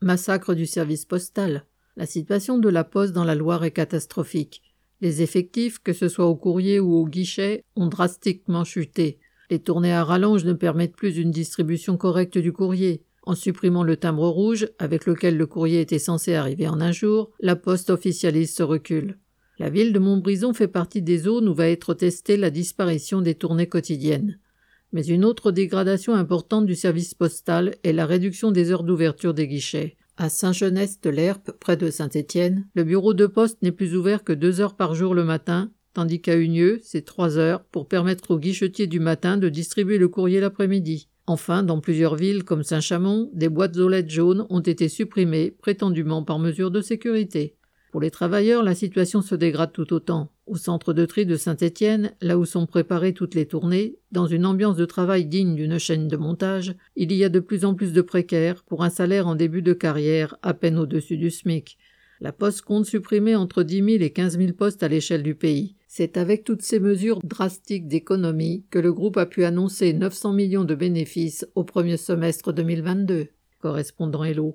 Massacre du service postal. La situation de la poste dans la Loire est catastrophique. Les effectifs, que ce soit au courrier ou au guichet, ont drastiquement chuté. Les tournées à rallonge ne permettent plus une distribution correcte du courrier. En supprimant le timbre rouge, avec lequel le courrier était censé arriver en un jour, la poste officialiste se recule. La ville de Montbrison fait partie des zones où va être testée la disparition des tournées quotidiennes. Mais une autre dégradation importante du service postal est la réduction des heures d'ouverture des guichets. À Saint-Genès-de-l'Herpe, près de Saint-Étienne, le bureau de poste n'est plus ouvert que deux heures par jour le matin, tandis qu'à Unieux, c'est trois heures pour permettre aux guichetiers du matin de distribuer le courrier l'après-midi. Enfin, dans plusieurs villes comme Saint-Chamond, des boîtes aux lettres jaunes ont été supprimées, prétendument par mesure de sécurité. Pour les travailleurs, la situation se dégrade tout autant. Au centre de tri de Saint-Étienne, là où sont préparées toutes les tournées, dans une ambiance de travail digne d'une chaîne de montage, il y a de plus en plus de précaires pour un salaire en début de carrière à peine au-dessus du SMIC. La Poste compte supprimer entre 10 000 et 15 000 postes à l'échelle du pays. C'est avec toutes ces mesures drastiques d'économie que le groupe a pu annoncer 900 millions de bénéfices au premier semestre 2022. Correspondant Hello.